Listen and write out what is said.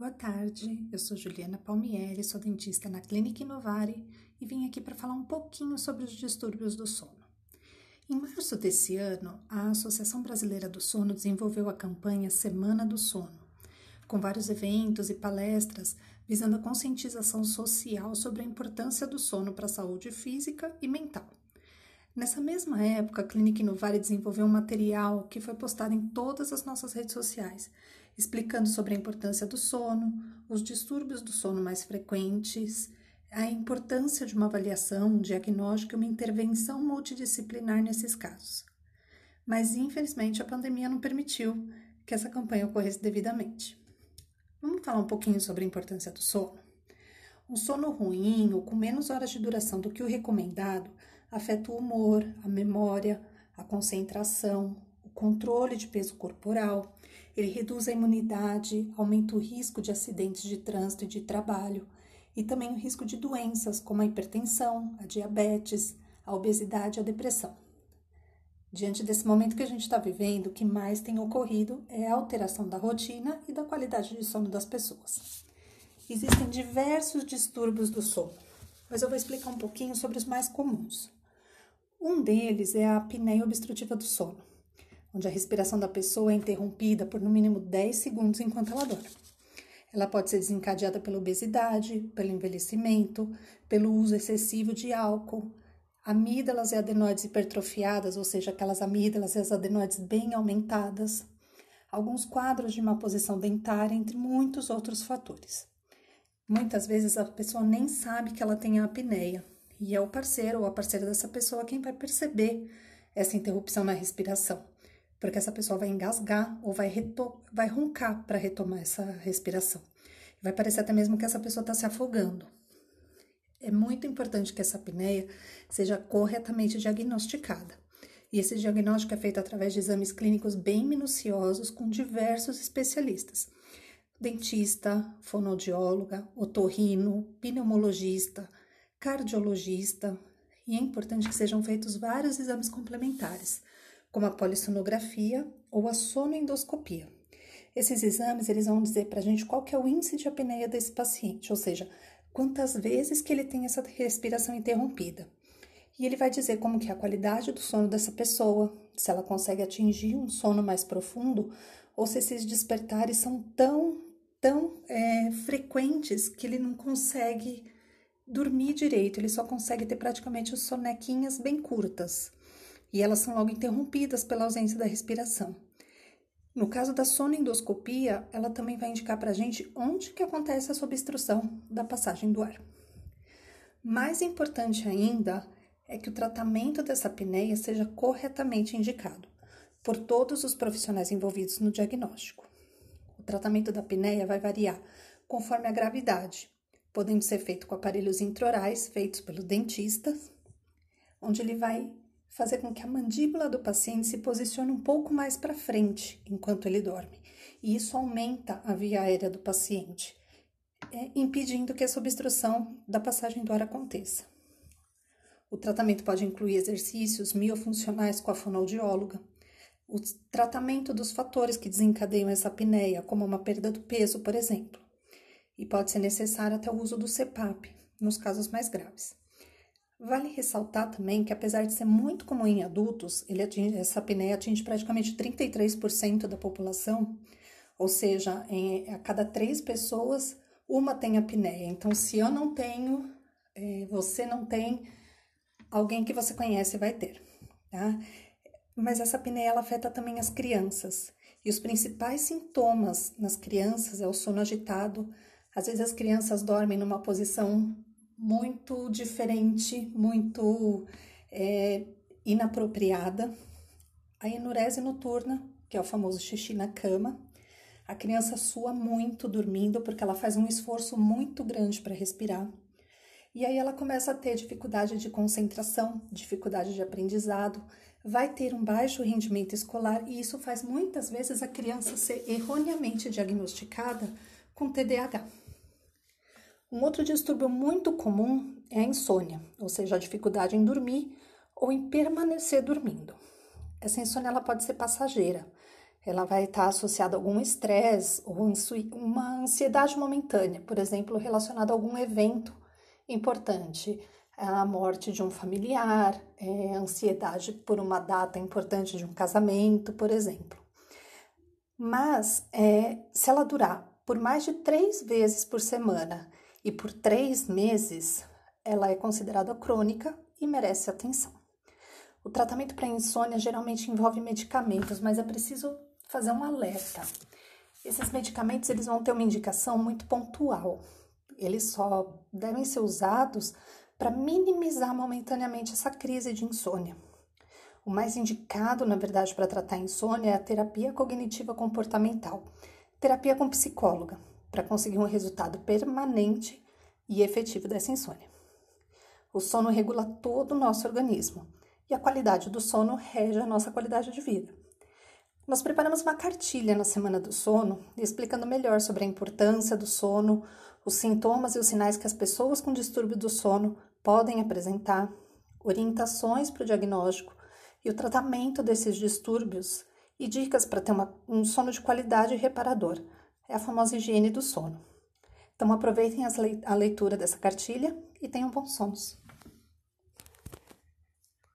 Boa tarde, eu sou Juliana Palmieri, sou dentista na Clínica Inovare e vim aqui para falar um pouquinho sobre os distúrbios do sono. Em março desse ano, a Associação Brasileira do Sono desenvolveu a campanha Semana do Sono, com vários eventos e palestras visando a conscientização social sobre a importância do sono para a saúde física e mental. Nessa mesma época, a Clínica Inovare desenvolveu um material que foi postado em todas as nossas redes sociais, explicando sobre a importância do sono, os distúrbios do sono mais frequentes, a importância de uma avaliação, um diagnóstico e uma intervenção multidisciplinar nesses casos. Mas, infelizmente, a pandemia não permitiu que essa campanha ocorresse devidamente. Vamos falar um pouquinho sobre a importância do sono? Um sono ruim ou com menos horas de duração do que o recomendado afeta o humor, a memória, a concentração, controle de peso corporal, ele reduz a imunidade, aumenta o risco de acidentes de trânsito e de trabalho, e também o risco de doenças como a hipertensão, a diabetes, a obesidade e a depressão. Diante desse momento que a gente está vivendo, o que mais tem ocorrido é a alteração da rotina e da qualidade de sono das pessoas. Existem diversos distúrbios do sono, mas eu vou explicar um pouquinho sobre os mais comuns. Um deles é a apneia obstrutiva do sono, onde a respiração da pessoa é interrompida por no mínimo 10 segundos enquanto ela dorme. Ela pode ser desencadeada pela obesidade, pelo envelhecimento, pelo uso excessivo de álcool, amígdalas e adenoides hipertrofiadas, ou seja, aquelas amígdalas e as adenoides bem aumentadas, alguns quadros de má posição dentária, entre muitos outros fatores. Muitas vezes a pessoa nem sabe que ela tem a apneia e é o parceiro ou a parceira dessa pessoa quem vai perceber essa interrupção na respiração, porque essa pessoa vai engasgar ou vai, vai roncar para retomar essa respiração. Vai parecer até mesmo que essa pessoa está se afogando. É muito importante que essa apneia seja corretamente diagnosticada. E esse diagnóstico é feito através de exames clínicos bem minuciosos com diversos especialistas: dentista, fonoaudióloga, otorrino, pneumologista, cardiologista, e é importante que sejam feitos vários exames complementares, como a polissonografia ou a sonoendoscopia. Esses exames eles vão dizer para a gente qual que é o índice de apneia desse paciente, ou seja, quantas vezes que ele tem essa respiração interrompida. E ele vai dizer como que é a qualidade do sono dessa pessoa, se ela consegue atingir um sono mais profundo ou se esses despertares são tão, tão é, frequentes que ele não consegue dormir direito, ele só consegue ter praticamente as sonequinhas bem curtas. E elas são logo interrompidas pela ausência da respiração. No caso da sonoendoscopia, ela também vai indicar para a gente onde que acontece essa obstrução da passagem do ar. Mais importante ainda é que o tratamento dessa apneia seja corretamente indicado por todos os profissionais envolvidos no diagnóstico. O tratamento da apneia vai variar conforme a gravidade, podendo ser feito com aparelhos intraorais feitos pelo dentista, onde ele vai fazer com que a mandíbula do paciente se posicione um pouco mais para frente enquanto ele dorme. E isso aumenta a via aérea do paciente, é, impedindo que essa obstrução da passagem do ar aconteça. O tratamento pode incluir exercícios miofuncionais com a fonoaudióloga, o tratamento dos fatores que desencadeiam essa apneia, como uma perda do peso, por exemplo e pode ser necessário até o uso do CPAP, nos casos mais graves. Vale ressaltar também que, apesar de ser muito comum em adultos, atinge, essa apneia atinge praticamente 33% da população, ou seja, em, a cada três pessoas, uma tem apneia. Então, se eu não tenho, é, você não tem, alguém que você conhece vai ter, tá? Mas essa apneia afeta também as crianças. E os principais sintomas nas crianças é o sono agitado, às vezes as crianças dormem numa posição muito diferente, muito é, inapropriada. A enurese noturna, que é o famoso xixi na cama, a criança sua muito dormindo porque ela faz um esforço muito grande para respirar. E aí ela começa a ter dificuldade de concentração, dificuldade de aprendizado, vai ter um baixo rendimento escolar e isso faz muitas vezes a criança ser erroneamente diagnosticada com TDAH. Um outro distúrbio muito comum é a insônia, ou seja, a dificuldade em dormir ou em permanecer dormindo. Essa insônia ela pode ser passageira. ela vai estar associada a algum estresse ou uma ansiedade momentânea, por exemplo, relacionada a algum evento importante, a morte de um familiar, é, ansiedade por uma data importante de um casamento, por exemplo. Mas é, se ela durar por mais de três vezes por semana e por três meses, ela é considerada crônica e merece atenção. O tratamento para insônia geralmente envolve medicamentos, mas é preciso fazer um alerta. Esses medicamentos eles vão ter uma indicação muito pontual. Eles só devem ser usados para minimizar momentaneamente essa crise de insônia. O mais indicado, na verdade, para tratar a insônia é a terapia cognitiva comportamental, terapia com psicóloga, para conseguir um resultado permanente e efetivo dessa insônia. O sono regula todo o nosso organismo e a qualidade do sono rege a nossa qualidade de vida. Nós preparamos uma cartilha na semana do sono, explicando melhor sobre a importância do sono, os sintomas e os sinais que as pessoas com distúrbio do sono podem apresentar, orientações para o diagnóstico e o tratamento desses distúrbios e dicas para ter uma, um sono de qualidade e reparador. É a famosa higiene do sono. Então aproveitem a leitura dessa cartilha e tenham bons sonos.